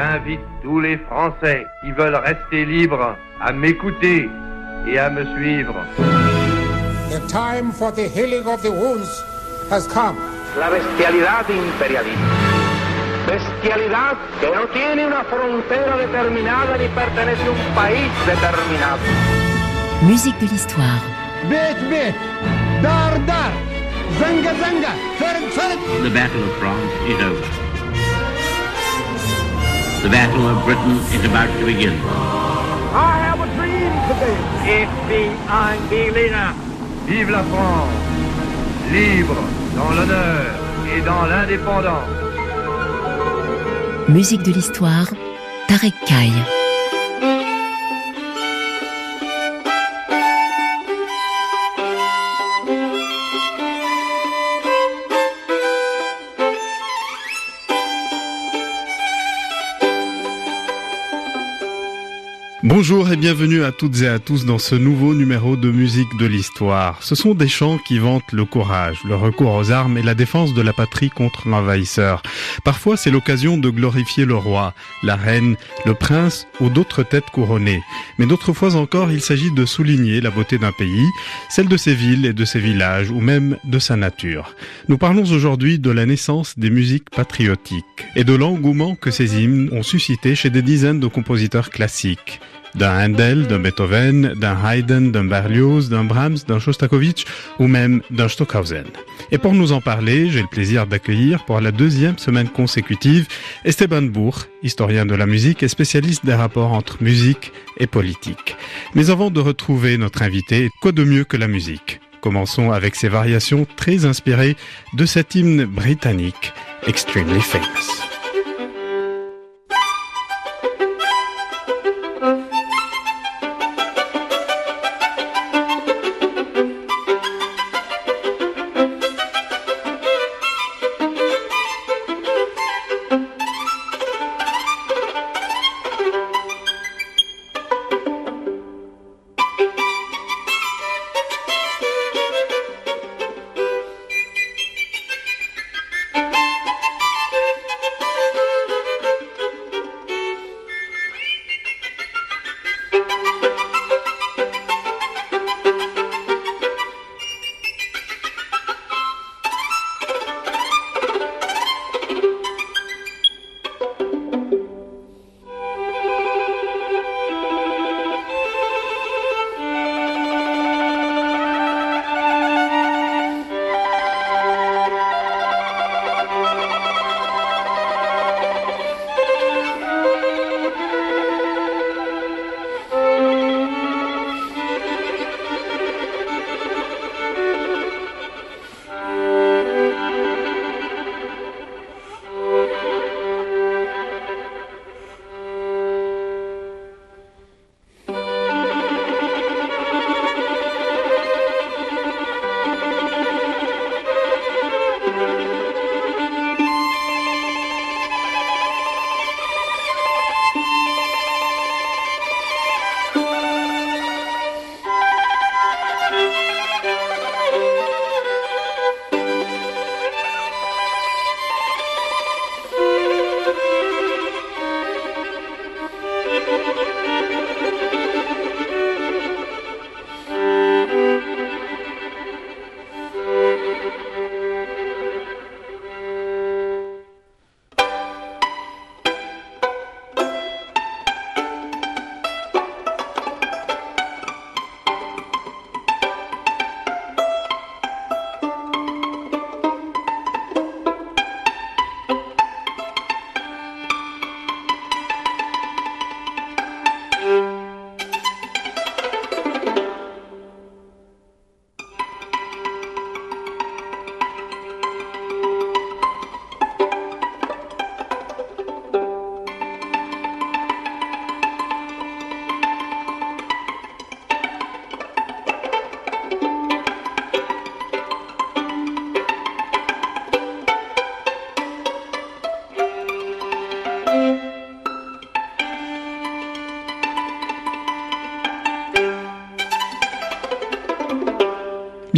J'invite tous les Français qui veulent rester libres à m'écouter et à me suivre. The time for the healing of the wounds has come. La bestialidad imperialista. Bestialidad que no tiene una frontera determinada ni pertenece a un país determinado. Musique de l'histoire. bit bit, dar dar, zanga zanga, ferg ferg. The Battle of France is over. The Battle of Britain is about to begin. I have a dream today. Ein Berliner. Vive la France, libre dans l'honneur et dans l'indépendance. Musique de l'histoire. Tarek Kaye. Bonjour et bienvenue à toutes et à tous dans ce nouveau numéro de musique de l'histoire. Ce sont des chants qui vantent le courage, le recours aux armes et la défense de la patrie contre l'envahisseur. Parfois c'est l'occasion de glorifier le roi, la reine, le prince ou d'autres têtes couronnées. Mais d'autres fois encore il s'agit de souligner la beauté d'un pays, celle de ses villes et de ses villages ou même de sa nature. Nous parlons aujourd'hui de la naissance des musiques patriotiques et de l'engouement que ces hymnes ont suscité chez des dizaines de compositeurs classiques d'un Handel, d'un Beethoven, d'un Haydn, d'un Berlioz, d'un Brahms, d'un Shostakovich ou même d'un Stockhausen. Et pour nous en parler, j'ai le plaisir d'accueillir pour la deuxième semaine consécutive Esteban Bourg, historien de la musique et spécialiste des rapports entre musique et politique. Mais avant de retrouver notre invité, quoi de mieux que la musique? Commençons avec ces variations très inspirées de cet hymne britannique, Extremely Famous.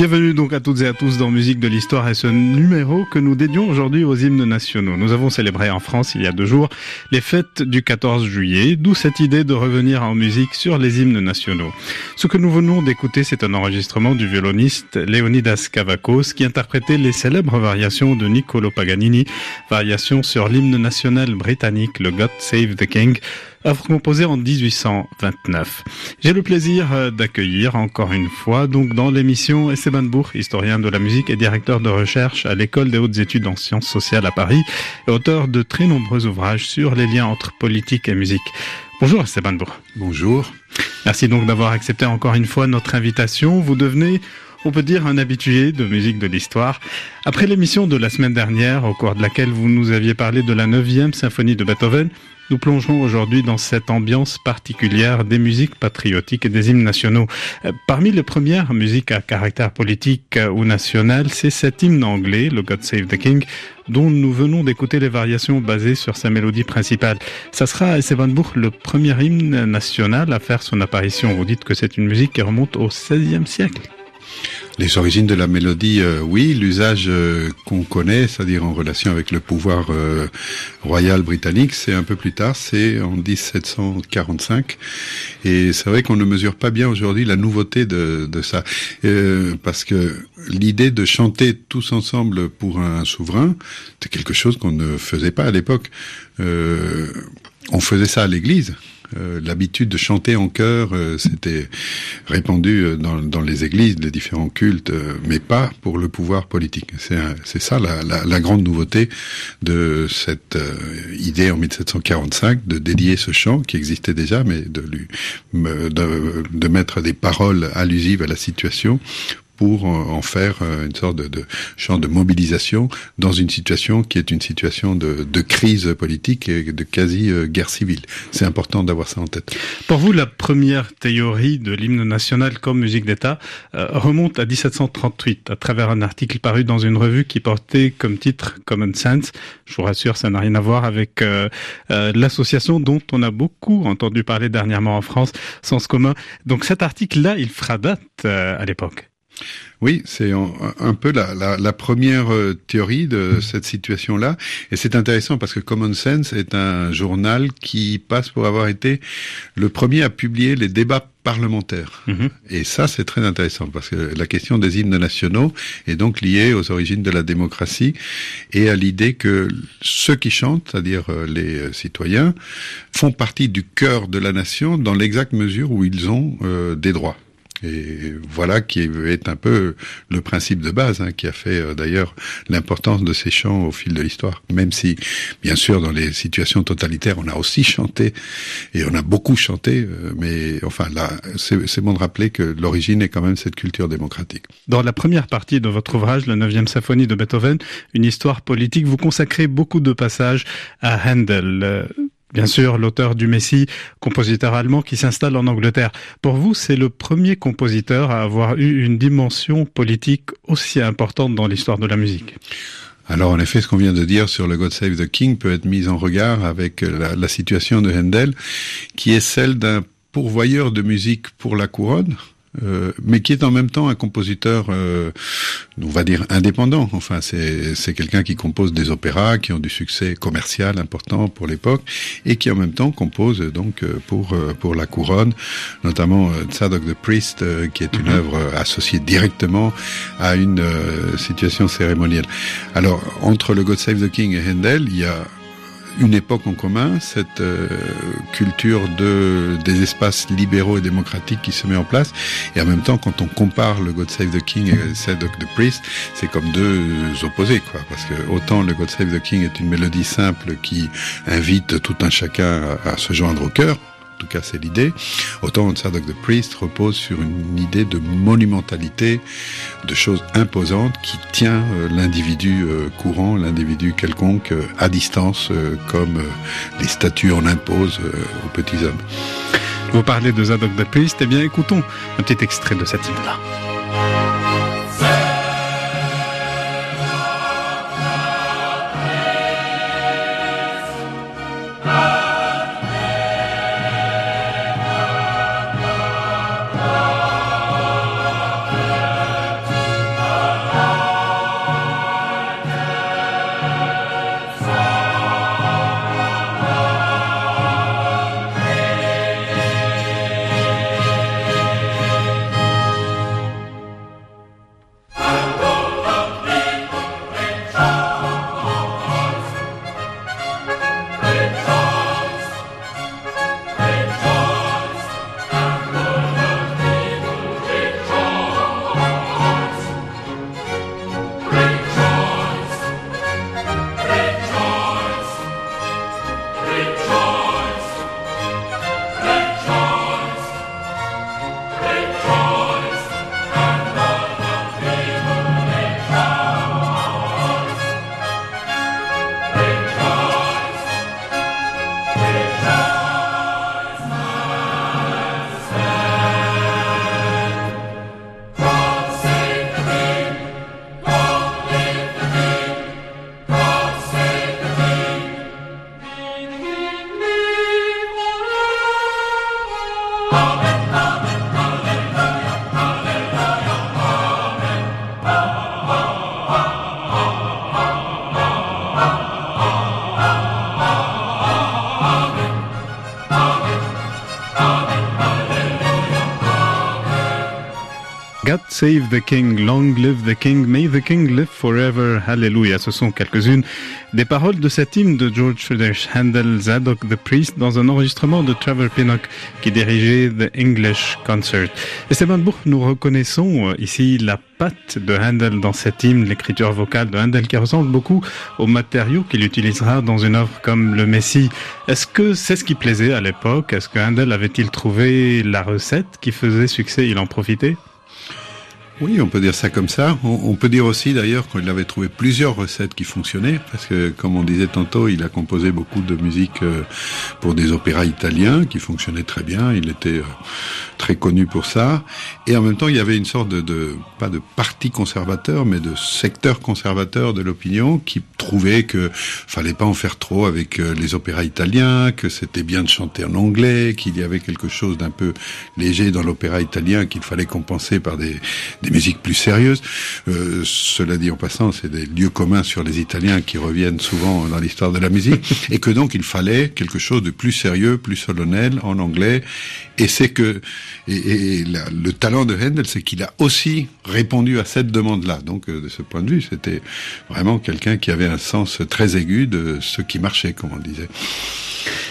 Bienvenue donc à toutes et à tous dans Musique de l'Histoire et ce numéro que nous dédions aujourd'hui aux hymnes nationaux. Nous avons célébré en France il y a deux jours les fêtes du 14 juillet, d'où cette idée de revenir en musique sur les hymnes nationaux. Ce que nous venons d'écouter, c'est un enregistrement du violoniste Leonidas Kavakos qui interprétait les célèbres variations de Niccolo Paganini, variations sur l'hymne national britannique, le God Save the King, œuvre composée en 1829. J'ai le plaisir euh, d'accueillir encore une fois donc dans l'émission Esteban Bourg, historien de la musique et directeur de recherche à l'école des hautes études en sciences sociales à Paris et auteur de très nombreux ouvrages sur les liens entre politique et musique. Bonjour Esteban Bourg. Bonjour. Merci donc d'avoir accepté encore une fois notre invitation. Vous devenez on peut dire un habitué de musique de l'histoire. Après l'émission de la semaine dernière, au cours de laquelle vous nous aviez parlé de la 9e symphonie de Beethoven, nous plongeons aujourd'hui dans cette ambiance particulière des musiques patriotiques et des hymnes nationaux. Euh, parmi les premières musiques à caractère politique ou national, c'est cet hymne anglais, le God Save the King, dont nous venons d'écouter les variations basées sur sa mélodie principale. Ça sera à Estebanbourg le premier hymne national à faire son apparition. Vous dites que c'est une musique qui remonte au XVIe siècle. Les origines de la mélodie, euh, oui. L'usage euh, qu'on connaît, c'est-à-dire en relation avec le pouvoir euh, royal britannique, c'est un peu plus tard, c'est en 1745. Et c'est vrai qu'on ne mesure pas bien aujourd'hui la nouveauté de, de ça, parce que l'idée de chanter tous ensemble pour un souverain, c'est quelque chose qu'on ne faisait pas à l'époque. on faisait ça à l'église. Euh, l'habitude de chanter en chœur, euh, c'était répandu euh, dans, les églises, les différents cultes, mais pas pour le pouvoir politique. C'est ça la, grande nouveauté de cette idée en 1745 de dédier ce chant qui existait déjà, mais de, de mettre des paroles allusives à la situation pour en faire euh, une sorte de, de, champ de mobilisation dans une situation qui est une situation de, de crise politique et de quasi euh, guerre civile. C'est important d'avoir ça en tête. Pour vous, la première théorie de l'hymne national comme musique d'État euh, remonte à 1738 à travers un article paru dans une revue qui portait comme titre Common Sense. Je vous rassure, ça n'a rien à voir avec l'association dont on a beaucoup entendu parler dernièrement en France, Sens commun. Donc cet article-là, il fera date à l'époque. Oui, c'est un, peu la, la, la, première euh, théorie de cette situation-là. Et c'est intéressant parce que Common Sense est un journal qui passe pour avoir été le premier à publier les débats parlementaires. Mhm. Et ça, c'est très intéressant parce que la question des hymnes nationaux est donc liée aux origines de la démocratie et à l'idée que ceux qui chantent, c'est-à-dire euh, les euh, citoyens, font partie du cœur de la nation dans l'exacte mesure où ils ont des droits. Et voilà qui est un peu le principe de base, hein, qui a fait euh, d'ailleurs l'importance de ces chants au fil de l'histoire. Même si, bien sûr, dans les situations totalitaires, on a aussi chanté, et on a beaucoup chanté, euh, mais enfin là, c'est bon de rappeler que l'origine est quand même cette culture démocratique. Dans la première partie de votre ouvrage, la 9e symphonie de Beethoven, une histoire politique, vous consacrez beaucoup de passages à Handel. Bien sûr, l'auteur du Messie, compositeur allemand qui s'installe en Angleterre. Pour vous, c'est le premier compositeur à avoir eu une dimension politique aussi importante dans l'histoire de la musique. Alors en effet, ce qu'on vient de dire sur le God Save the King peut être mis en regard avec la, situation de Handel, qui est celle d'un pourvoyeur de musique pour la couronne, euh, mais qui est en même temps un compositeur, euh, on va dire indépendant. Enfin, c'est quelqu'un qui compose des opéras qui ont du succès commercial important pour l'époque et qui en même temps compose donc euh, pour pour la couronne, notamment Tzadok the Priest, qui est une mhm. œuvre associée directement à une situation cérémonielle. Alors entre le God Save the King et Handel, il y a une époque en commun, cette euh, culture de des espaces libéraux et démocratiques qui se met en place. Et en même temps, quand on compare le God Save the King et Save the Priest, c'est comme deux opposés, quoi. Parce que autant le God Save the King est une mélodie simple qui invite tout un chacun à se joindre au cœur, tout cas c'est l'idée. Autant Sadok the Priest repose sur une idée de monumentalité, de choses imposantes qui tient euh, l'individu euh, courant, l'individu quelconque euh, à distance, comme les statues en imposent aux petits hommes. Vous parlez de Zadok the Priest, eh bien écoutons un petit extrait de cette hymne-là. Save the King, Long Live the King, May the King Live Forever, Hallelujah. Ce sont quelques-unes des paroles de cet hymne de George Friedrich Handel, Zadok the Priest, dans un enregistrement de Trevor Pinnock qui dirigeait The English Concert. Esteban Bourg, nous reconnaissons euh, ici la patte de Handel dans cet hymne, l'écriture vocale de Handel qui ressemble beaucoup aux matériaux qu'il utilisera dans une œuvre comme Le Messie. Est-ce que c'est ce qui plaisait à l'époque? Est-ce que Handel avait-il trouvé la recette qui faisait succès? Il en profitait? Oui, on peut dire ça comme ça. On, peut dire aussi d'ailleurs qu'il avait trouvé plusieurs recettes qui fonctionnaient, parce que comme on disait tantôt, il a composé beaucoup de musique euh, pour des opéras italiens qui fonctionnaient très bien. Il était euh, très connu pour ça. Et en même temps, il y avait une sorte de, pas de parti conservateur, mais de secteur conservateur de l'opinion qui trouvait que fallait pas en faire trop avec euh, les opéras italiens, que c'était bien de chanter en anglais, qu'il y avait quelque chose d'un peu léger dans l'opéra italien qu'il fallait compenser par des musiques plus sérieuses. Euh, cela dit en passant, c'est des lieux communs sur les Italiens qui reviennent souvent dans l'histoire de la musique, et que donc il fallait quelque chose de plus sérieux, plus solennel en anglais. Et c'est que et, et le talent de Handel, c'est qu'il a aussi répondu à cette demande-là. Donc euh, de ce point de vue, c'était vraiment quelqu'un qui avait un sens très aigu de ce qui marchait, comme on disait.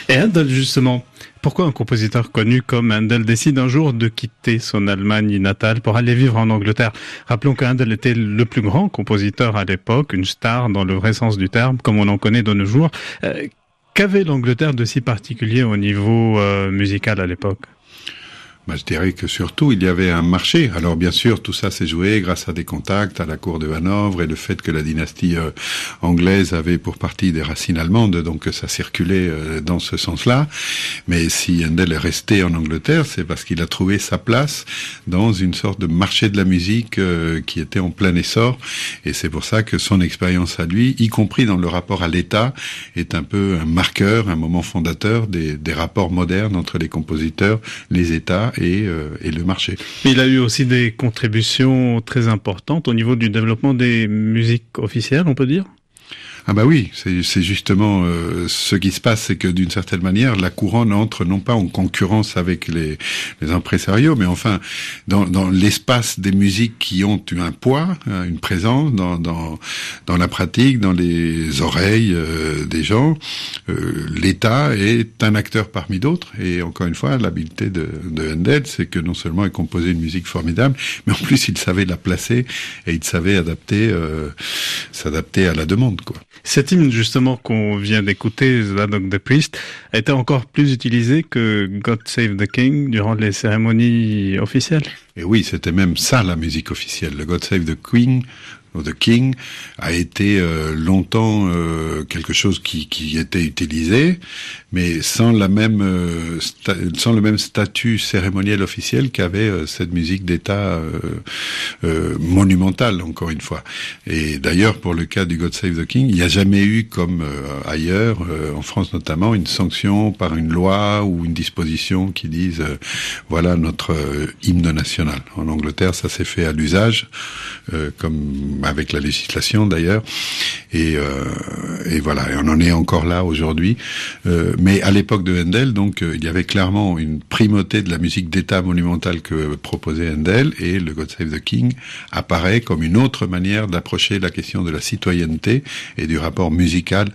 Et Handel, justement, pourquoi un compositeur connu comme Handel décide un jour de quitter son Allemagne natale pour aller vivre en Angleterre? Rappelons que Handel était le plus grand compositeur à l'époque, une star dans le vrai sens du terme, comme on en connaît de nos jours. Euh, qu'avait l'Angleterre de si particulier au niveau euh, musical à l'époque? Bah, je dirais que surtout il y avait un marché. Alors bien sûr, tout ça s'est joué grâce à des contacts à la cour de Hanovre et le fait que la dynastie euh, anglaise avait pour partie des racines allemandes, donc ça circulait euh, dans ce sens-là. Mais si Handel est resté en Angleterre, c'est parce qu'il a trouvé sa place dans une sorte de marché de la musique euh, qui était en plein essor. Et c'est pour ça que son expérience à lui, y compris dans le rapport à l'État, est un peu un marqueur, un moment fondateur des, des rapports modernes entre les compositeurs, les États euh, et, le marché. Mais il a eu aussi des contributions très importantes au niveau du développement des musiques officielles, on peut dire? Ah bah oui, c'est justement euh, ce qui se passe, c'est que d'une certaine manière, la couronne entre non pas en concurrence avec les, les impresarios, mais enfin dans, dans l'espace des musiques qui ont un poids, hein, une présence dans, dans, dans la pratique, dans les oreilles euh, des gens. Euh, L'État est un acteur parmi d'autres, et encore une fois, l'habileté de, de Handel, c'est que non seulement il composait une musique formidable, mais en plus il savait la placer et il savait adapter, s'adapter à la demande, quoi. Cet hymne justement qu'on vient d'écouter, Zadok the Priest, été encore plus utilisé que God Save the King durant les cérémonies officielles. Et oui, c'était même ça la musique officielle. Le God Save the Queen The King a été euh, longtemps euh, quelque chose qui, qui, était utilisé, mais sans la même euh, sans le même statut cérémoniel officiel qu'avait cette musique d'État monumentale encore une fois. Et d'ailleurs pour le cas du God Save the King, il n'y a jamais eu comme ailleurs, en France notamment, une sanction par une loi ou une disposition qui dise voilà notre hymne national. En Angleterre, ça s'est fait à l'usage, comme avec la législation d'ailleurs. Et, euh, et, voilà, et on en est encore là aujourd'hui. Euh, mais à l'époque de Handel, donc, euh, il y avait clairement une primauté de la musique d'État monumentale que proposait Handel, et le God Save the King apparaît comme une autre manière d'approcher la question de la citoyenneté et du rapport musical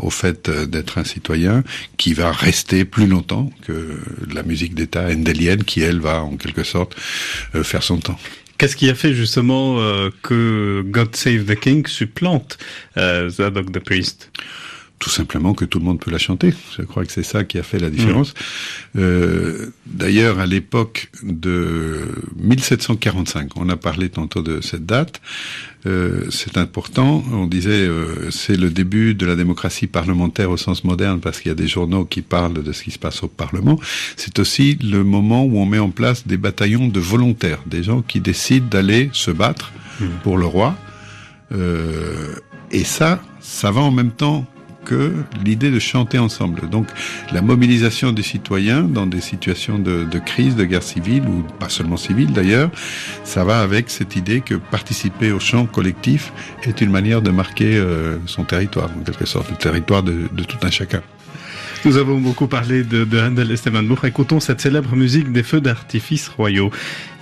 au fait d'être un citoyen, qui va rester plus longtemps que la musique d'État handelienne, qui elle va en quelque sorte faire son temps. Qu'est-ce qui a fait justement euh, que God Save the King supplante euh, Zadok the Priest? Tout simplement que tout le monde peut la chanter. Je crois que c'est ça qui a fait la différence. Mm. Euh, D'ailleurs, à l'époque de 1745, on a parlé tantôt de cette date, euh, c'est important. On disait euh, c'est le début de la démocratie parlementaire au sens moderne parce qu'il y a des journaux qui parlent de ce qui se passe au Parlement. C'est aussi le moment où on met en place des bataillons de volontaires, des gens qui décident d'aller se battre mm. pour le roi. Et ça, ça va en même temps que l'idée de chanter ensemble. Donc la mobilisation des citoyens dans des situations de, crise, de guerre civile, ou pas seulement civile d'ailleurs, ça va avec cette idée que participer au chant collectif est une manière de marquer euh, son territoire, en quelque sorte, le territoire de, de tout un chacun. Nous avons beaucoup parlé de, de Handel et. Écoutons cette célèbre musique des feux d'artifice royaux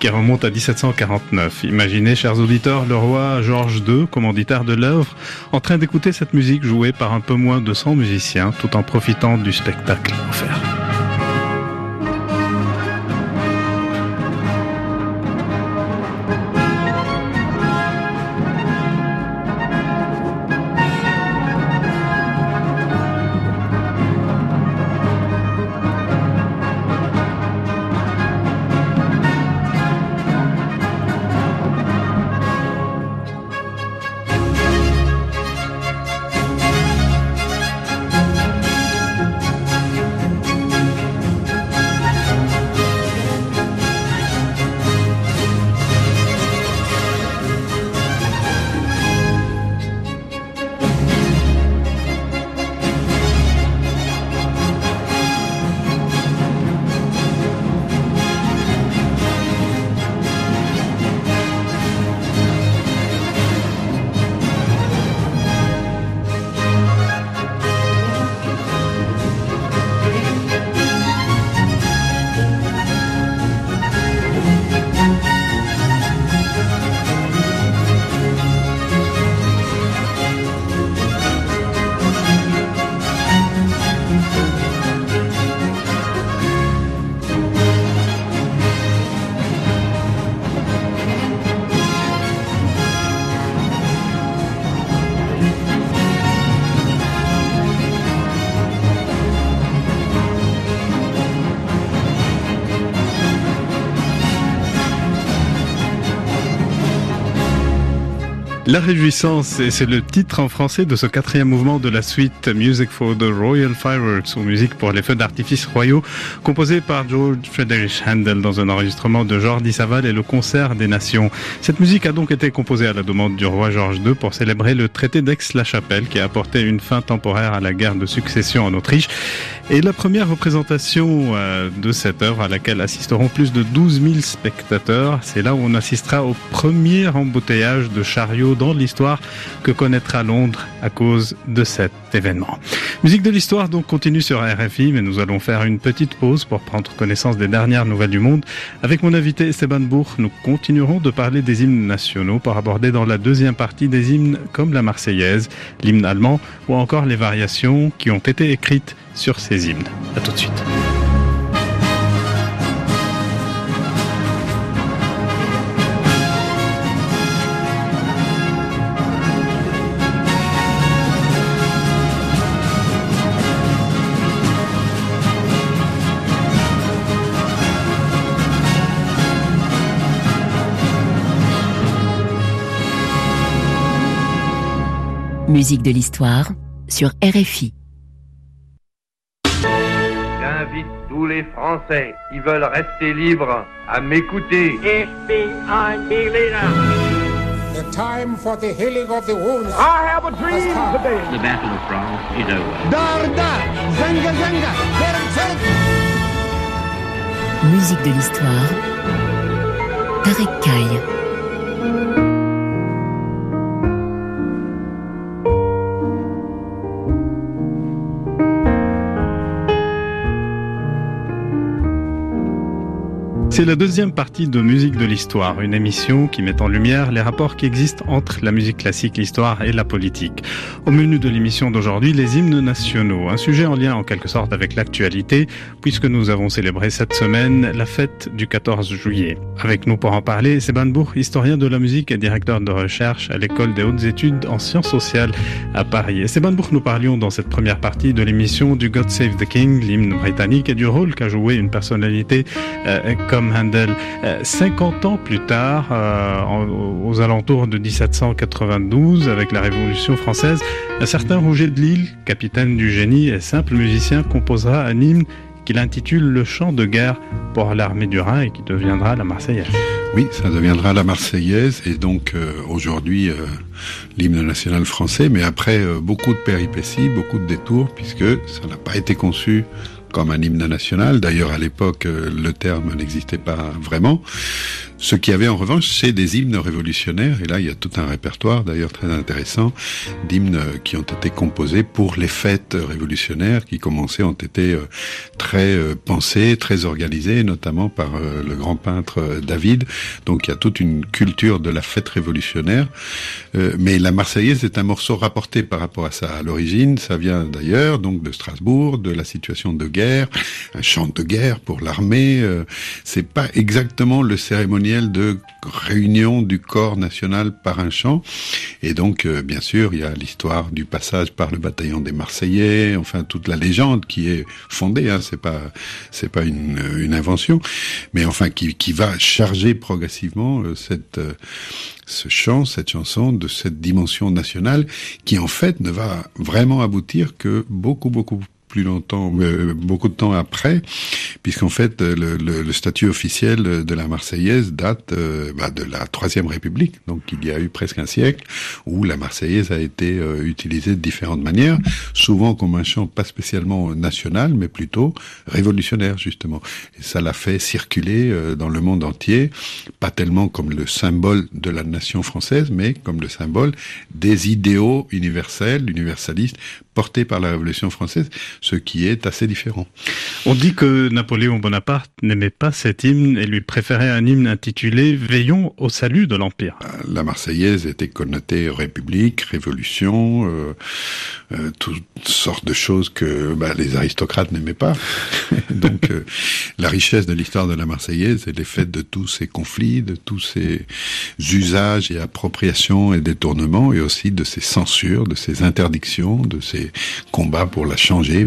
qui remonte à 1749. Imaginez, chers auditeurs, le roi George II, commanditaire de l'œuvre, en train d'écouter cette musique jouée par un peu moins de 100 musiciens tout en profitant du spectacle offert. La réjouissance, c'est le titre en français de ce quatrième mouvement de la suite Music for the Royal Fireworks, ou musique pour les feux d'artifice royaux, composé par George Friedrich Handel dans un enregistrement de Jordi Saval et le concert des nations. Cette musique a donc été composée à la demande du roi George II pour célébrer le traité d'Aix-la-Chapelle qui a apporté une fin temporaire à la guerre de succession en Autriche. Et la première représentation euh, de cette œuvre à laquelle assisteront plus de 12 000 spectateurs, c'est là où on assistera au premier embouteillage de chariots dans l'histoire que connaîtra Londres à cause de cet événement. Musique de l'histoire donc continue sur RFI, mais nous allons faire une petite pause pour prendre connaissance des dernières nouvelles du monde. Avec mon invité Esteban Bourg, nous continuerons de parler des hymnes nationaux pour aborder dans la deuxième partie des hymnes comme la Marseillaise, l'hymne allemand ou encore les variations qui ont été écrites sur ces hymnes. À tout de suite. Musique de l'histoire sur RFI. J'invite tous les Français qui veulent rester libres à m'écouter. The time for the healing of the wounds. I have a dream today. The Battle of France is over. Dar dar, zanga zanga, ferm ferm. Musique de l'histoire. Tarek Kaye. C'est la deuxième partie de Musique de l'Histoire, une émission qui met en lumière les rapports qui existent entre la musique classique, l'histoire et la politique. Au menu de l'émission d'aujourd'hui, les hymnes nationaux, un sujet en lien en quelque sorte avec l'actualité, puisque nous avons célébré cette semaine la fête du 14 juillet. Avec nous pour en parler, Sébastien Bourg, historien de la musique et directeur de recherche à l'École des hautes études en sciences sociales à Paris. Sébastien Bourg, nous parlions dans cette première partie de l'émission du God Save the King, l'hymne britannique, et du rôle qu'a joué une personnalité euh, comme Handel. Euh, 50 ans plus tard, euh, aux alentours de 1792, avec la Révolution française, un certain Rouget de Lille, capitaine du génie et simple musicien, composera un hymne qu'il intitule Le chant de guerre pour l'armée du Rhin et qui deviendra la Marseillaise. Oui, ça deviendra la Marseillaise et donc euh, aujourd'hui euh, l'hymne national français, mais après euh, beaucoup de péripéties, beaucoup de détours, puisque ça n'a pas été conçu comme un hymne national. D'ailleurs, à l'époque, euh, le terme n'existait pas vraiment. Ce qu'il y avait en revanche, c'est des hymnes révolutionnaires, et là il y a tout un répertoire d'ailleurs très intéressant d'hymnes qui ont été composés pour les fêtes révolutionnaires qui commençaient, ont été euh, très euh, pensés, très organisés, notamment par euh, le grand peintre David. Donc il y a toute une culture de la fête révolutionnaire. Mais la Marseillaise est un morceau rapporté par rapport à ça. À l'origine, ça vient d'ailleurs, donc de Strasbourg, de la situation de guerre, un chant de guerre pour l'armée. C'est pas exactement le cérémonial de réunion du corps national par un chant. Et donc, euh, bien sûr, il y a l'histoire du passage par le bataillon des Marseillais, enfin toute la légende qui est fondée. Hein, c'est pas, c'est pas une, une, invention, mais enfin qui, qui va charger progressivement euh, cette euh, ce chant, cette chanson de cette dimension nationale qui en fait ne va vraiment aboutir que beaucoup beaucoup plus longtemps, euh, beaucoup de temps après, puisqu'en fait le, le, le, statut officiel de la Marseillaise date euh, bah, de la Troisième République, donc il y a eu presque un siècle où la Marseillaise a été euh, utilisée de différentes manières, souvent comme un chant pas spécialement national, mais plutôt révolutionnaire justement. Et ça l'a fait circuler dans le monde entier, pas tellement comme le symbole de la nation française, mais comme le symbole des idéaux universels, universalistes, portés par la Révolution française, ce qui est assez différent. On dit que Napoléon Bonaparte n'aimait pas cet hymne et lui préférait un hymne intitulé Veillons au salut de l'Empire. Euh, la Marseillaise était connotée République, Révolution, euh, euh, toutes sortes de choses que bah, les aristocrates n'aimaient pas. Donc euh, la richesse de l'histoire de la Marseillaise, elle est faite de tous ces conflits, de tous ces usages et appropriations et détournements, et aussi de ces censures, de ces interdictions, de ces combats pour la changer,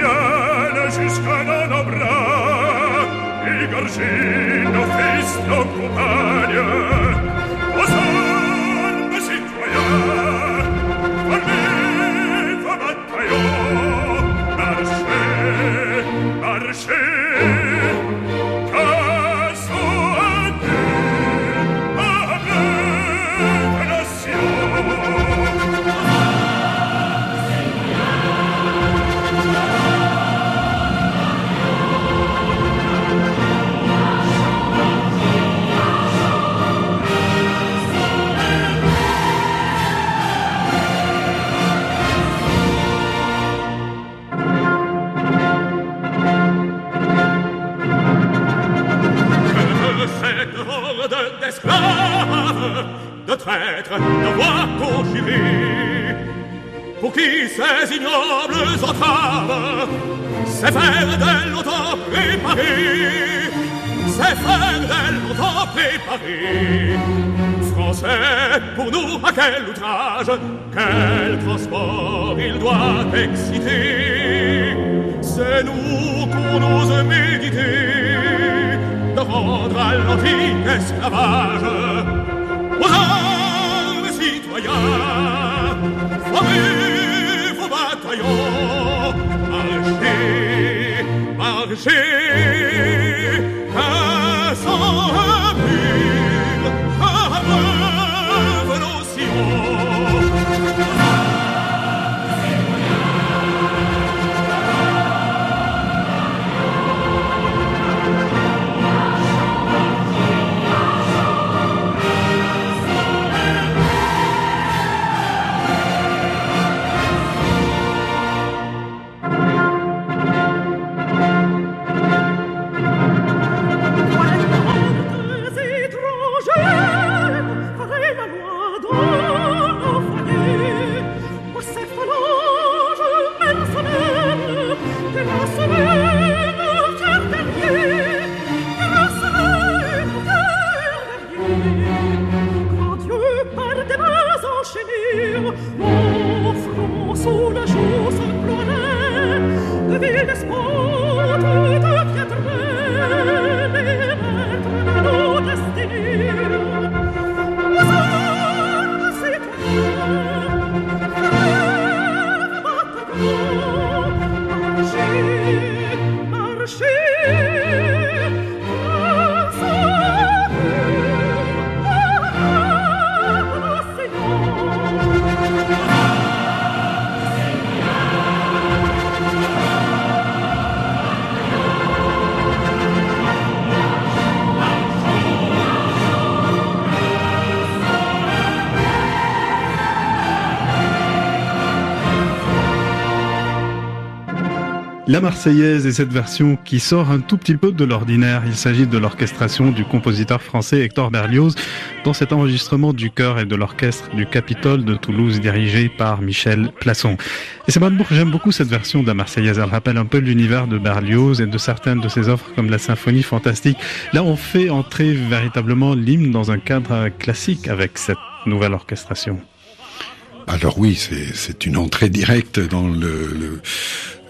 viene jusqu'à nos bras, égorgé nos fils, nos compagnes, de traîtres, de voix conjurés, pour qui ces ignobles entraves, ces fers d'elle longtemps préparés, ces fers d'elle longtemps préparés, Français, pour nous, à quel outrage, quel transport il doit exciter, c'est nous qu'on ose méditer, de rendre à l'antique esclavage aux armes citoyens formez vos bataillons marchez marchez de La Marseillaise est cette version qui sort un tout petit peu de l'ordinaire. Il s'agit de l'orchestration du compositeur français Hector Berlioz dans cet enregistrement du chœur et de l'orchestre du Capitole de Toulouse dirigé par Michel Plasson. Et c'est j'aime beaucoup cette version de la Marseillaise. Elle rappelle un peu l'univers de Berlioz et de certaines de ses offres comme la symphonie fantastique. Là, on fait entrer véritablement l'hymne dans un cadre classique avec cette nouvelle orchestration. Alors oui, c'est une entrée directe dans le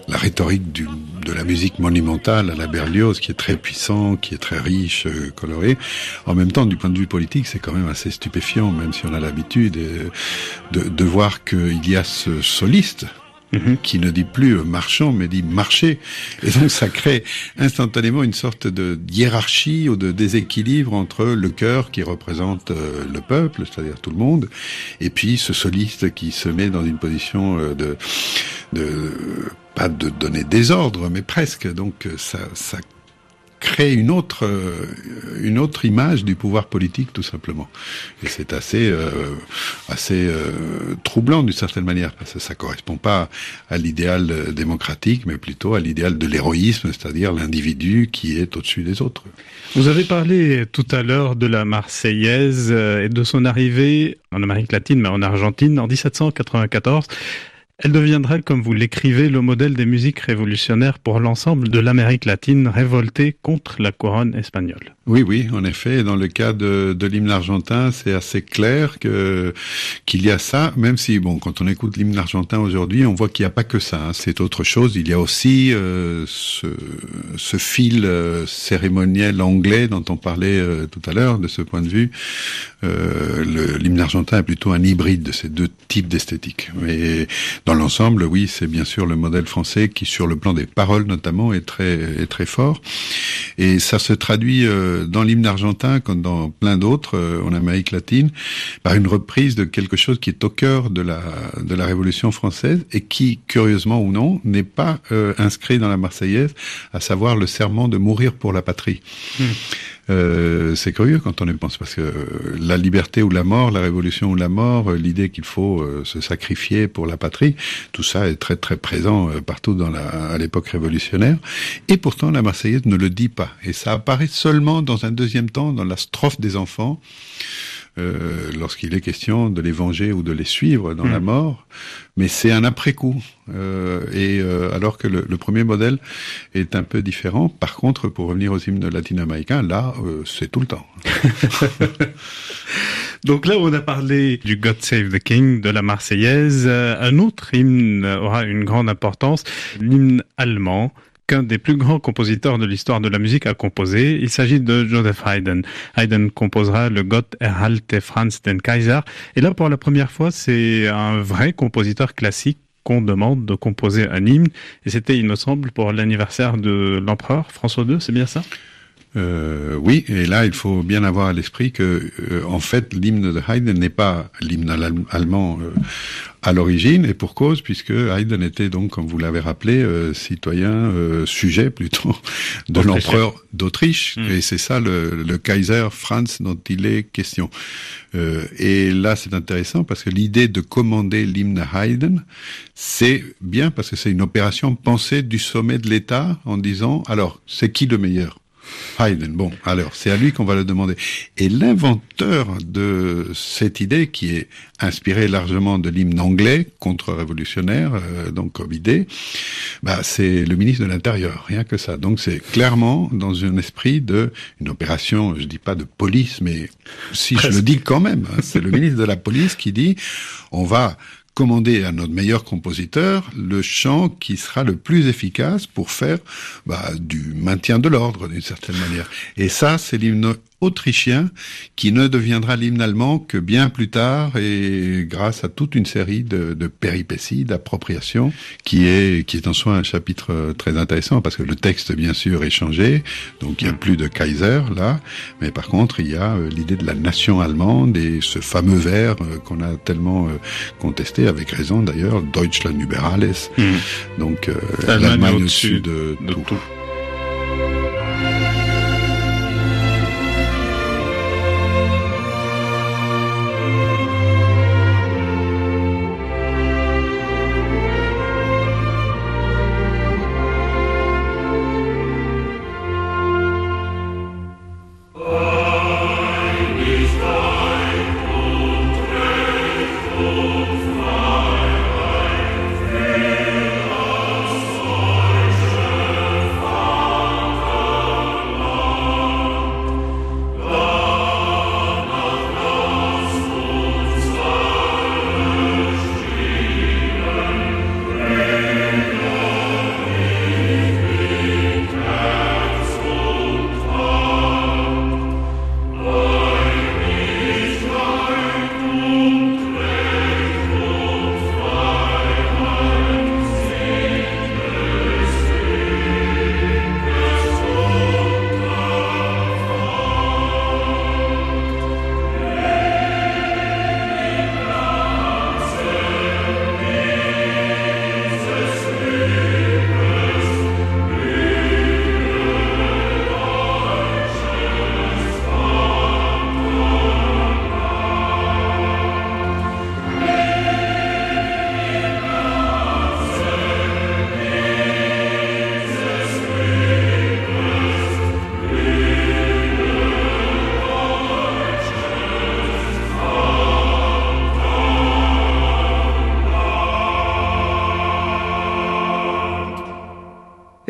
la rhétorique du, de la musique monumentale à la Berlioz, qui est très puissant, qui est très riche, euh, coloré. En même temps, du point de vue politique, c'est quand même assez stupéfiant, même si on a l'habitude euh, de, de, voir qu'il y a ce soliste mhm. qui ne dit plus euh, marchand, mais dit marché. Et donc ça crée instantanément une sorte de hiérarchie ou de déséquilibre entre le cœur qui représente le peuple, c'est-à-dire tout le monde, et puis ce soliste qui se met dans une position de, de pas de donner des ordres, mais presque. Donc euh, ça, ça crée une autre, euh, une autre image du pouvoir politique, tout simplement. Et c'est assez, euh, assez troublant d'une certaine manière, parce que ça correspond pas à l'idéal démocratique, mais plutôt à l'idéal de l'héroïsme, c'est-à-dire l'individu qui est au-dessus des autres. Vous avez parlé tout à l'heure de la Marseillaise et de son arrivée en Amérique latine, mais en Argentine en 1794. Elle deviendrait, comme vous l'écrivez, le modèle des musiques révolutionnaires pour l'ensemble de l'Amérique latine révoltée contre la couronne espagnole. Oui, oui, en effet. Dans le cas de, l'hymne argentin, c'est assez clair que qu'il y a ça, même si, bon, quand on écoute l'hymne argentin aujourd'hui, on voit qu'il n'y a pas que ça. Hein. C'est autre chose. Il y a aussi euh, ce, fil euh, cérémoniel anglais dont on parlait euh, tout à l'heure. De ce point de vue, l'hymne argentin est plutôt un hybride de ces deux types d'esthétique. Mais l'ensemble, oui, c'est bien sûr le modèle français qui, sur le plan des paroles notamment, est très est très fort. Et ça se traduit euh, dans l'hymne argentin, comme dans plein d'autres euh, en Amérique latine, par une reprise de quelque chose qui est au cœur de la de la Révolution française et qui, curieusement ou non, n'est pas euh, inscrit dans la Marseillaise, à savoir le serment de mourir pour la patrie. Hmm. Euh, c'est curieux quand on y pense, parce que la liberté ou la mort, la révolution ou la mort, l'idée qu'il faut euh, se sacrifier pour la patrie, tout ça est très très présent euh, partout à l'époque révolutionnaire. Et pourtant, la Marseillaise ne le dit pas. Et ça apparaît seulement dans un deuxième temps, dans la strophe des enfants. Euh, lorsqu'il est question de les venger ou de les suivre dans la hmm. mort, mais c'est un après-coup. Euh, et euh, alors que le, le, premier modèle est un peu différent. Par contre, pour revenir aux hymnes latino-américains, là, c'est tout le temps. Donc là, on a parlé du God Save the King, de la Marseillaise. Un autre hymne aura une grande importance, l'hymne allemand qu'un des plus grands compositeurs de l'histoire de la musique a composé. Il s'agit de Joseph Haydn. Haydn composera le Gott erhalte Franz den Kaiser. Et là, pour la première fois, c'est un vrai compositeur classique qu'on demande de composer un hymne. Et c'était, il me semble, pour l'anniversaire de l'empereur François II, c'est bien ça? Euh, oui, et là, il faut bien avoir à l'esprit que, euh, en fait, l'hymne de Haydn n'est pas l'hymne allemand euh, à l'origine, et pour cause, puisque Haydn était donc, comme vous l'avez rappelé, euh, citoyen, sujet plutôt, de l'empereur d'Autriche, hmm. et c'est ça le, le, Kaiser Franz dont il est question. et là, c'est intéressant parce que l'idée de commander l'hymne Haydn, c'est bien parce que c'est une opération pensée du sommet de l'État en disant, alors, c'est qui le meilleur? Haydn. Bon, alors c'est à lui qu'on va le demander. Et l'inventeur de cette idée, qui est inspirée largement de l'hymne anglais contre-révolutionnaire, euh, donc comme idée, bah, c'est le ministre de l'Intérieur, rien que ça. Donc c'est clairement dans un esprit de une opération, je dis pas de police, mais si je le dis quand même, hein, c'est le ministre de la police qui dit on va commander à notre meilleur compositeur le chant qui sera le plus efficace pour faire bah, du maintien de l'ordre d'une certaine manière. Et ça, c'est l'hymne autrichien qui ne deviendra l'hymne allemand que bien plus tard et grâce à toute une série de, de péripéties, d'appropriations qui est qui est en soi un chapitre très intéressant parce que le texte bien sûr est changé donc il n'y a plus de Kaiser là mais par contre il y a euh, l'idée de la nation allemande et ce fameux vers euh, qu'on a tellement euh, contesté avec raison d'ailleurs Deutschland über alles mmh. donc l'Allemagne au-dessus de, de, tout.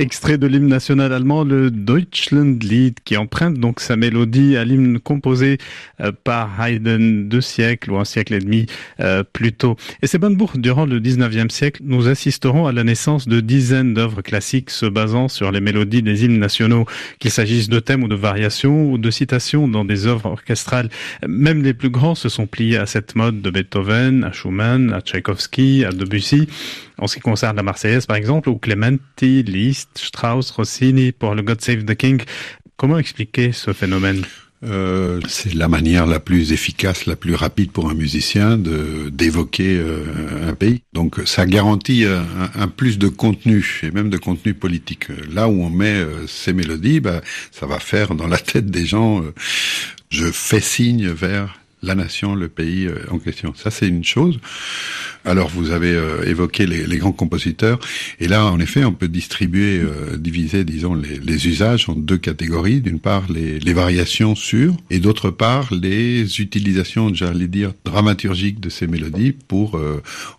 Extrait de l'hymne national allemand, le Deutschlandlied, qui emprunte donc sa mélodie à l'hymne composé euh, par Haydn deux siècles ou un siècle et demi euh, plus tôt. Et c'est Brandebourg, durant le 19e siècle, nous assisterons à la naissance de dizaines d'œuvres classiques se basant sur les mélodies des hymnes nationaux, qu'il s'agisse de thèmes ou de variations ou de citations dans des œuvres orchestrales. Même les plus grands se sont pliés à cette mode de Beethoven, à Schumann, à Tchaïkovski, à Debussy en ce qui concerne la Marseillaise par exemple, ou Clementi, Liszt, Strauss, Rossini pour le God Save the King. Comment expliquer ce phénomène? Euh, c'est la manière la plus efficace, la plus rapide pour un musicien de d'évoquer euh, un pays. Donc ça garantit un, un, plus de contenu et même de contenu politique. Là où on met euh, ces mélodies, bah, ça va faire dans la tête des gens. Euh, je fais signe vers la nation, le pays euh, en question. Ça, c'est une chose. Alors, vous avez euh, évoqué les, les, grands compositeurs, et là, en effet, on peut distribuer, euh, diviser, disons, les, les, usages en deux catégories. D'une part, les, les, variations sur, et d'autre part, les utilisations, j'allais dire, dramaturgiques de ces mélodies pour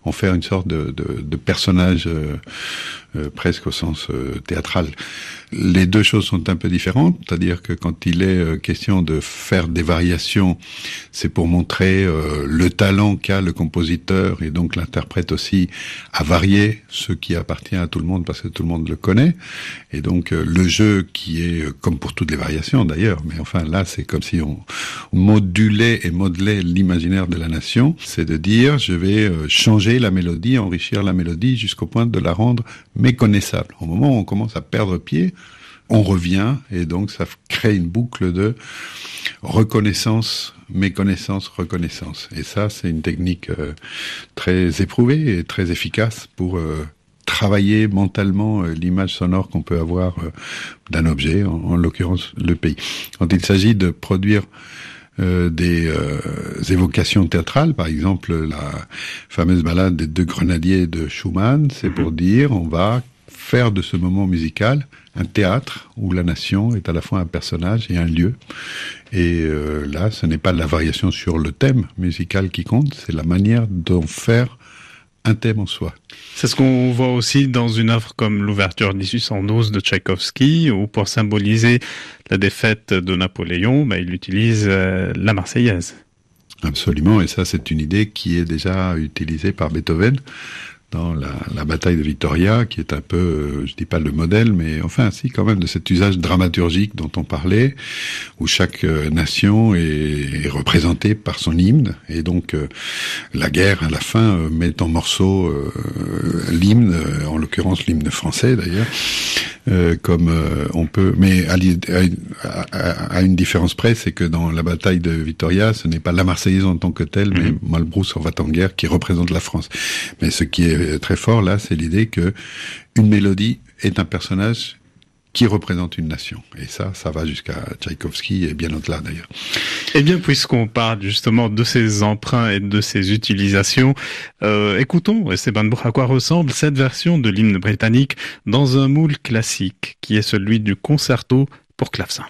en faire une sorte de, de, de personnage presque au sens théâtral. Les deux choses sont un peu différentes, c'est-à-dire que quand il est euh, question de faire des variations, c'est pour montrer euh, le talent qu'a le compositeur et donc l'interprète aussi à varier ce qui appartient à tout le monde parce que tout le monde le connaît. Et donc euh, le jeu qui est comme pour toutes les variations d'ailleurs, mais enfin là c'est comme si on modulait et modelait l'imaginaire de la nation, c'est de dire je vais changer la mélodie, enrichir la mélodie jusqu'au point de la rendre méconnaissable. Au moment où on commence à perdre pied, on revient et donc ça crée une boucle de reconnaissance, méconnaissance, reconnaissance. Et ça, c'est une technique euh, très éprouvée et très efficace pour euh, travailler mentalement euh, l'image sonore qu'on peut avoir d'un objet, en, l'occurrence le pays. Quand il s'agit de produire des évocations théâtrales, par exemple la fameuse balade des deux grenadiers de Schumann, c'est pour mhm. dire on va faire de ce moment musical un théâtre où la nation est à la fois un personnage et un lieu. Et euh, là, ce n'est pas la variation sur le thème musical qui compte, c'est la manière d'en faire un thème en soi. C'est ce qu'on voit aussi dans une œuvre comme l'ouverture 1812 de Tchaïkovski, où pour symboliser la défaite de Napoléon, bah, il utilise euh, la Marseillaise. Absolument, et ça c'est une idée qui est déjà utilisée par Beethoven dans la, la, bataille de Vittoria, qui est un peu, euh, je dis pas le modèle, mais enfin si quand même de cet usage dramaturgique dont on parlait, où chaque euh, nation est, est, représentée par son hymne, et donc euh, la guerre à la fin met en morceaux l'hymne, en l'occurrence l'hymne français d'ailleurs, euh, comme on peut, mais à, à, à, une différence près, c'est que dans la bataille de Vitoria, ce n'est pas la Marseillaise en tant que telle, mais mhm. Malbrousse en va en guerre qui représente la France. Mais ce qui est très fort là, c'est l'idée que une mélodie est un personnage qui représente une nation. Et ça, ça va jusqu'à Tchaïkovski et bien au-delà d'ailleurs. Eh bien, puisqu'on parle justement de ces emprunts et de ces utilisations, euh, écoutons, Esteban à quoi ressemble cette version de l'hymne britannique dans un moule classique qui est celui du concerto pour clavecin.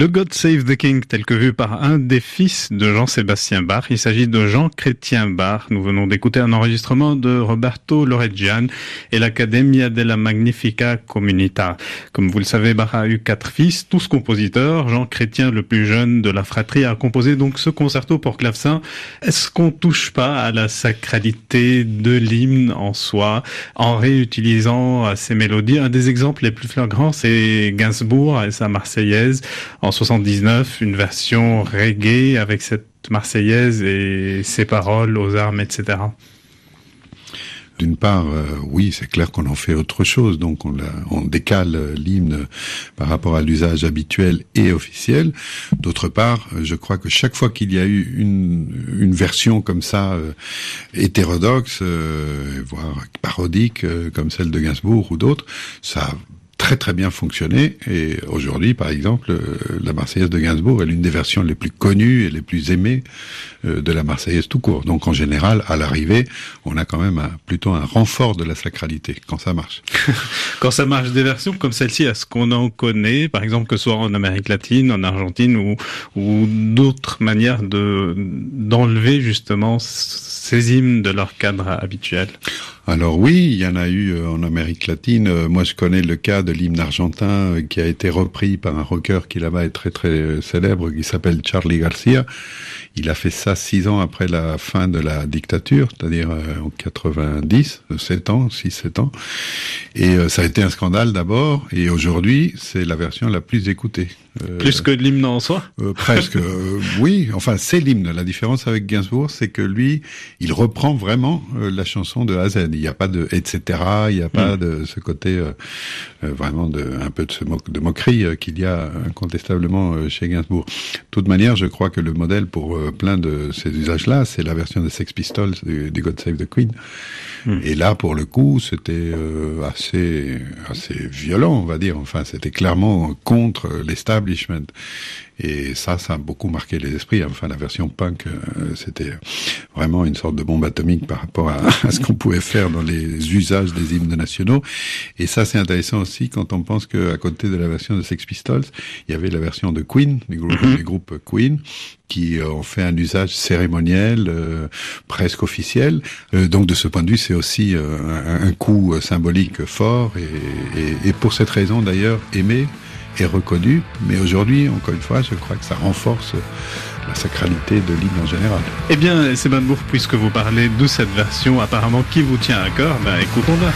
Le God Save the King, tel que vu par un des fils de Jean-Sébastien Bach, il s'agit de Jean-Chrétien Bach. Nous venons d'écouter un enregistrement de Roberto Loreggian et l'Accademia della Magnifica Comunità. Comme vous le savez, Bach a eu quatre fils, tous compositeurs. Jean-Chrétien, le plus jeune de la fratrie, a composé donc ce concerto pour clavecin. Est-ce qu'on touche pas à la sacralité de l'hymne en soi en réutilisant ces mélodies? Un des exemples les plus flagrants, c'est Gainsbourg sa Marseillaise 79, une version reggae avec cette Marseillaise et ses paroles aux armes, etc. D'une part, euh, oui, c'est clair qu'on en fait autre chose, donc on, décale l'hymne par rapport à l'usage habituel et officiel. D'autre part, je crois que chaque fois qu'il y a eu une, version comme ça euh, hétérodoxe, euh, voire parodique, comme celle de Gainsbourg ou d'autres, ça très très bien fonctionné. Et aujourd'hui, par exemple, euh, la Marseillaise de Gainsbourg est l'une des versions les plus connues et les plus aimées euh, de la Marseillaise tout court. Donc en général, à l'arrivée, on a quand même plutôt un renfort de la sacralité quand ça marche. quand ça marche, des versions comme celle-ci, est-ce qu'on en connaît, par exemple, que ce soit en Amérique latine, en Argentine ou, ou d'autres manières de d'enlever justement ces de leur cadre habituel alors oui, il y en a eu euh, en Amérique latine. Euh, moi, je connais le cas de l'hymne argentin euh, qui a été repris par un rocker qui là-bas est très très célèbre, qui s'appelle Charlie Garcia. Il a fait ça six ans après la fin de la dictature, c'est-à-dire en 90, sept ans, six, sept ans. Et ça a été un scandale d'abord, et aujourd'hui, c'est la version la plus écoutée. Plus que l'hymne en soi? Presque, oui. Enfin, c'est l'hymne. La différence avec Gainsbourg, c'est que lui, il reprend vraiment la chanson de A à Z. Il n'y a pas de etc. Il n'y a pas mm. de ce côté euh, euh, vraiment de un peu de, ce de moquerie euh, qu'il y a incontestablement chez Gainsbourg. De toute manière, je crois que le modèle pour plein de ces usages-là, c'est la version de Sex Pistols du, God Save the Queen. Mm. Et là, pour le coup, c'était assez assez violent, on va dire. Enfin, c'était clairement contre l'establishment. Et ça, ça a beaucoup marqué les esprits. Enfin, la version punk, euh, c'était vraiment une sorte de bombe atomique par rapport à, à ce qu'on pouvait faire dans les usages des hymnes nationaux. Et ça, c'est intéressant aussi quand on pense qu'à côté de la version de Sex Pistols, il y avait la version de Queen, du groupe, mm groupes Queen, qui euh, ont fait un usage cérémoniel, euh, presque officiel. donc, de ce point de vue, c'est aussi un, un, coup symbolique fort et, et, et pour cette raison, d'ailleurs, aimé est reconnu, mais aujourd'hui, encore une fois, je crois que ça renforce la sacralité de l'hymne en général. Eh bien, Sébastien puisque vous parlez de cette version apparemment qui vous tient à cœur, ben écoutons-la.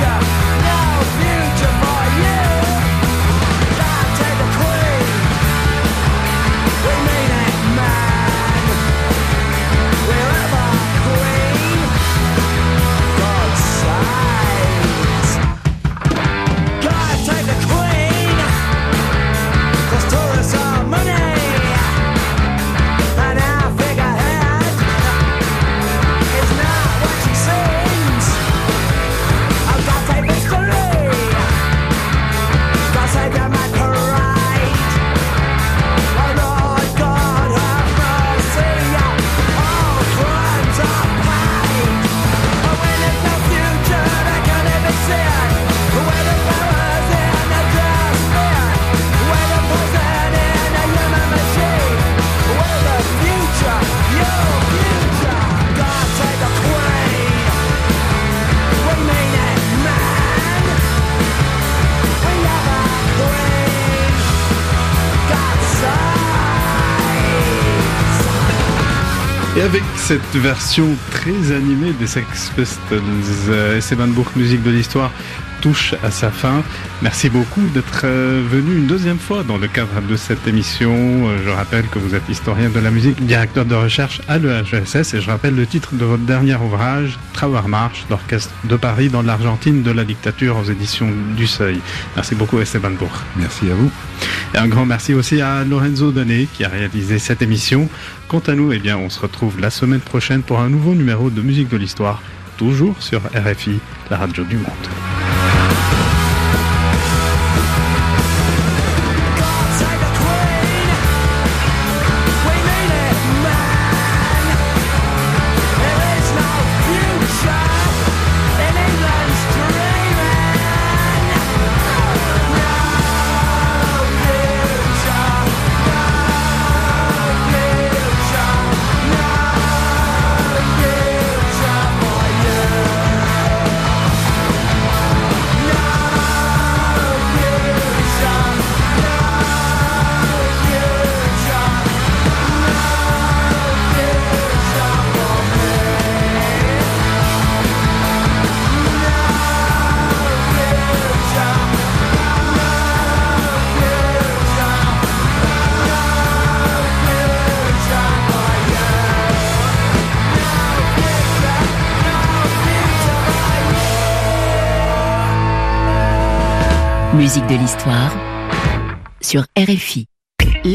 Avec cette version très animée des Sex Pistols, euh, Esteban Bourg, musique de l'histoire, touche à sa fin. Merci beaucoup d'être euh, venu une deuxième fois dans le cadre de cette émission. Euh, je rappelle que vous êtes historien de la musique, directeur de recherche à l'EHSS et je rappelle le titre de votre dernier ouvrage, Travers Marche, l'orchestre de Paris dans l'Argentine de la dictature aux éditions du Seuil. Merci beaucoup Esteban Bourg. Merci à vous. Et un grand merci aussi à Lorenzo Donnet qui a réalisé cette émission. Quant à nous, eh bien, on se retrouve la semaine prochaine pour un nouveau numéro de musique de l'histoire toujours sur RFI, la radio du monde. De l'histoire sur RFI.